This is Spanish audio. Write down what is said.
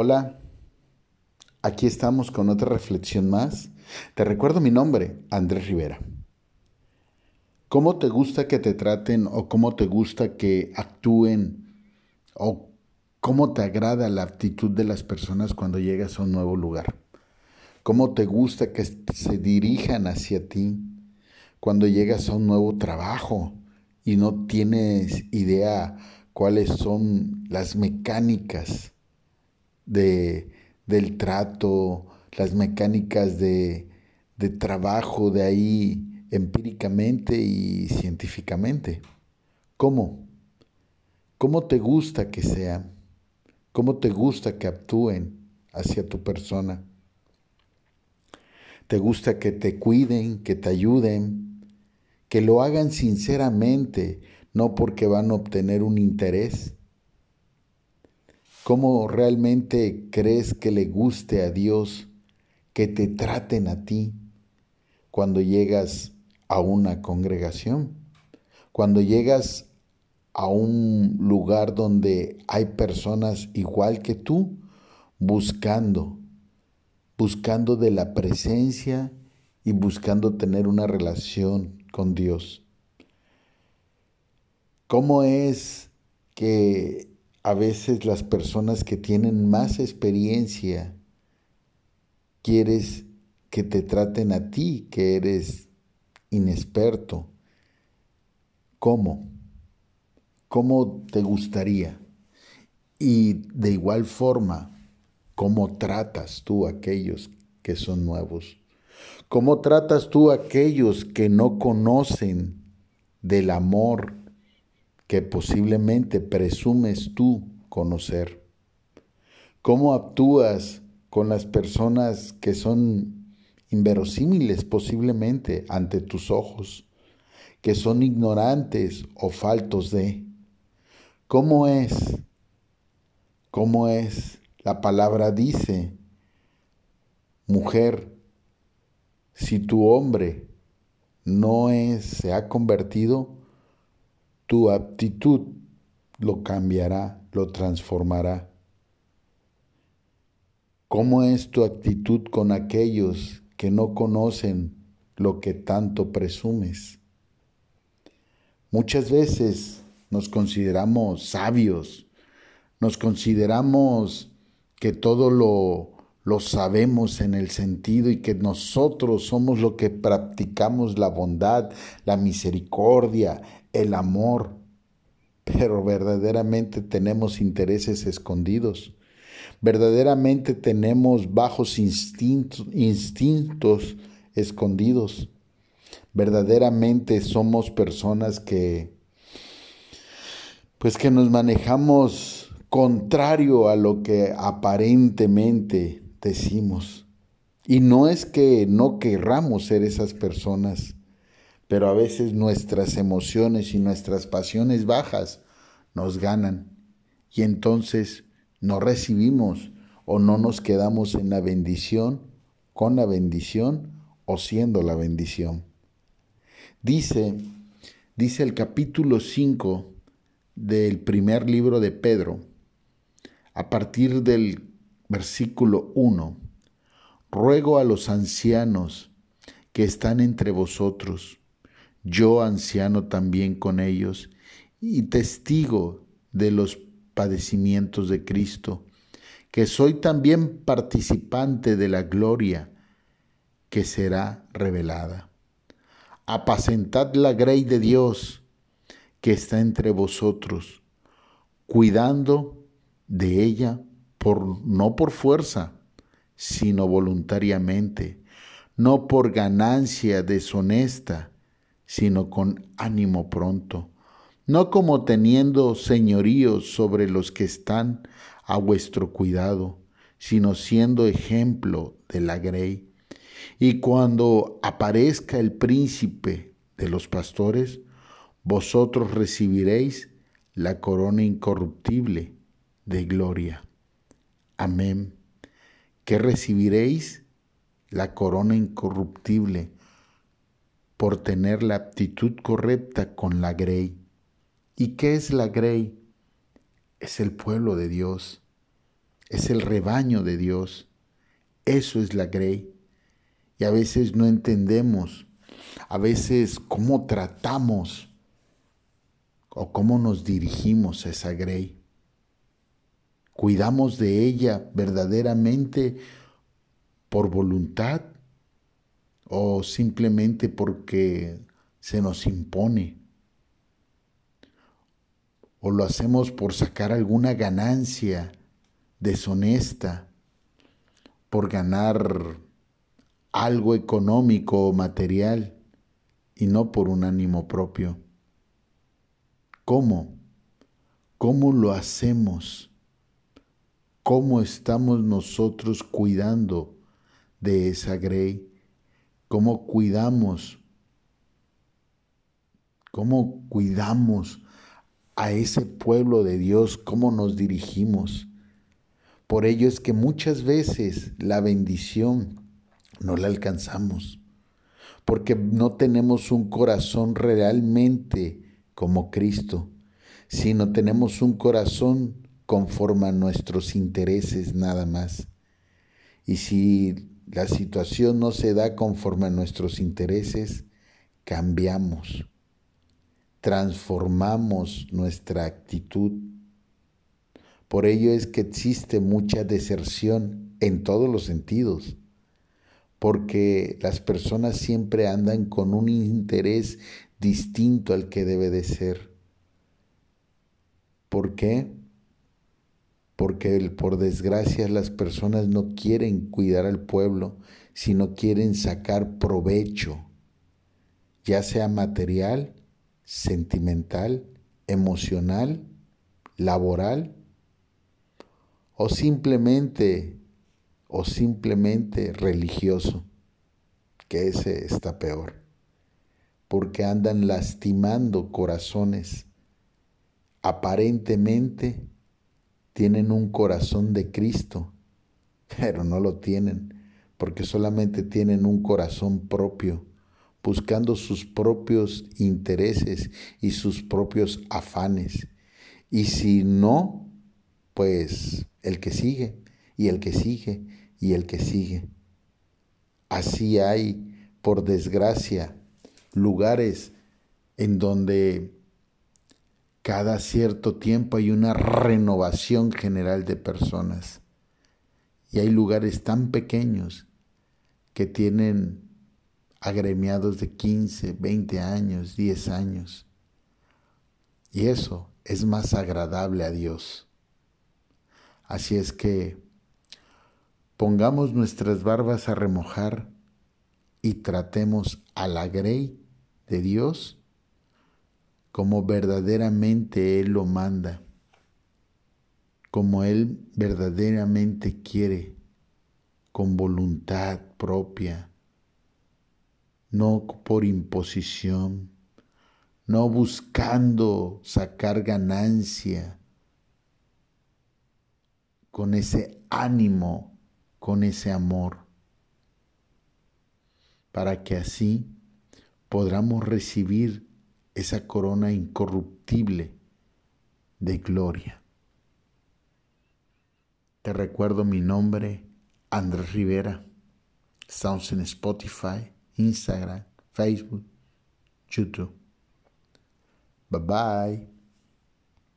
Hola, aquí estamos con otra reflexión más. Te recuerdo mi nombre, Andrés Rivera. ¿Cómo te gusta que te traten o cómo te gusta que actúen o cómo te agrada la actitud de las personas cuando llegas a un nuevo lugar? ¿Cómo te gusta que se dirijan hacia ti cuando llegas a un nuevo trabajo y no tienes idea cuáles son las mecánicas? De, del trato, las mecánicas de, de trabajo de ahí empíricamente y científicamente. ¿Cómo? ¿Cómo te gusta que sean? ¿Cómo te gusta que actúen hacia tu persona? ¿Te gusta que te cuiden, que te ayuden, que lo hagan sinceramente, no porque van a obtener un interés? ¿Cómo realmente crees que le guste a Dios que te traten a ti cuando llegas a una congregación? Cuando llegas a un lugar donde hay personas igual que tú buscando, buscando de la presencia y buscando tener una relación con Dios. ¿Cómo es que a veces las personas que tienen más experiencia, quieres que te traten a ti, que eres inexperto. ¿Cómo? ¿Cómo te gustaría? Y de igual forma, ¿cómo tratas tú a aquellos que son nuevos? ¿Cómo tratas tú a aquellos que no conocen del amor que posiblemente presumes tú conocer. ¿Cómo actúas con las personas que son inverosímiles posiblemente ante tus ojos, que son ignorantes o faltos de? ¿Cómo es? ¿Cómo es? La palabra dice, mujer, si tu hombre no se ha convertido, tu aptitud lo cambiará, lo transformará. ¿Cómo es tu actitud con aquellos que no conocen lo que tanto presumes? Muchas veces nos consideramos sabios, nos consideramos que todo lo, lo sabemos en el sentido y que nosotros somos lo que practicamos la bondad, la misericordia, el amor, pero verdaderamente tenemos intereses escondidos. Verdaderamente tenemos bajos instintos, instintos escondidos. Verdaderamente somos personas que pues que nos manejamos contrario a lo que aparentemente decimos. Y no es que no querramos ser esas personas, pero a veces nuestras emociones y nuestras pasiones bajas nos ganan y entonces no recibimos o no nos quedamos en la bendición, con la bendición o siendo la bendición. Dice, dice el capítulo 5 del primer libro de Pedro, a partir del versículo 1, ruego a los ancianos que están entre vosotros, yo anciano también con ellos y testigo de los padecimientos de Cristo, que soy también participante de la gloria que será revelada. Apacentad la grey de Dios que está entre vosotros, cuidando de ella por no por fuerza, sino voluntariamente, no por ganancia deshonesta, sino con ánimo pronto, no como teniendo señoríos sobre los que están a vuestro cuidado, sino siendo ejemplo de la grey. Y cuando aparezca el príncipe de los pastores, vosotros recibiréis la corona incorruptible de gloria. Amén. ¿Qué recibiréis? La corona incorruptible por tener la aptitud correcta con la grey. ¿Y qué es la grey? Es el pueblo de Dios, es el rebaño de Dios. Eso es la grey. Y a veces no entendemos, a veces cómo tratamos o cómo nos dirigimos a esa grey. ¿Cuidamos de ella verdaderamente por voluntad o simplemente porque se nos impone? ¿O lo hacemos por sacar alguna ganancia deshonesta, por ganar algo económico o material y no por un ánimo propio? ¿Cómo? ¿Cómo lo hacemos? cómo estamos nosotros cuidando de esa grey, cómo cuidamos, cómo cuidamos a ese pueblo de Dios, cómo nos dirigimos. Por ello es que muchas veces la bendición no la alcanzamos, porque no tenemos un corazón realmente como Cristo, sino tenemos un corazón conforme a nuestros intereses nada más. Y si la situación no se da conforme a nuestros intereses, cambiamos, transformamos nuestra actitud. Por ello es que existe mucha deserción en todos los sentidos, porque las personas siempre andan con un interés distinto al que debe de ser. ¿Por qué? Porque por desgracia las personas no quieren cuidar al pueblo, sino quieren sacar provecho, ya sea material, sentimental, emocional, laboral, o simplemente, o simplemente religioso, que ese está peor, porque andan lastimando corazones aparentemente tienen un corazón de Cristo, pero no lo tienen, porque solamente tienen un corazón propio, buscando sus propios intereses y sus propios afanes. Y si no, pues el que sigue, y el que sigue, y el que sigue. Así hay, por desgracia, lugares en donde cada cierto tiempo hay una renovación general de personas. Y hay lugares tan pequeños que tienen agremiados de 15, 20 años, 10 años. Y eso es más agradable a Dios. Así es que pongamos nuestras barbas a remojar y tratemos a la grey de Dios como verdaderamente Él lo manda, como Él verdaderamente quiere, con voluntad propia, no por imposición, no buscando sacar ganancia, con ese ánimo, con ese amor, para que así podamos recibir esa corona incorruptible de gloria. Te recuerdo mi nombre, Andrés Rivera. Estamos en Spotify, Instagram, Facebook, YouTube. Bye bye.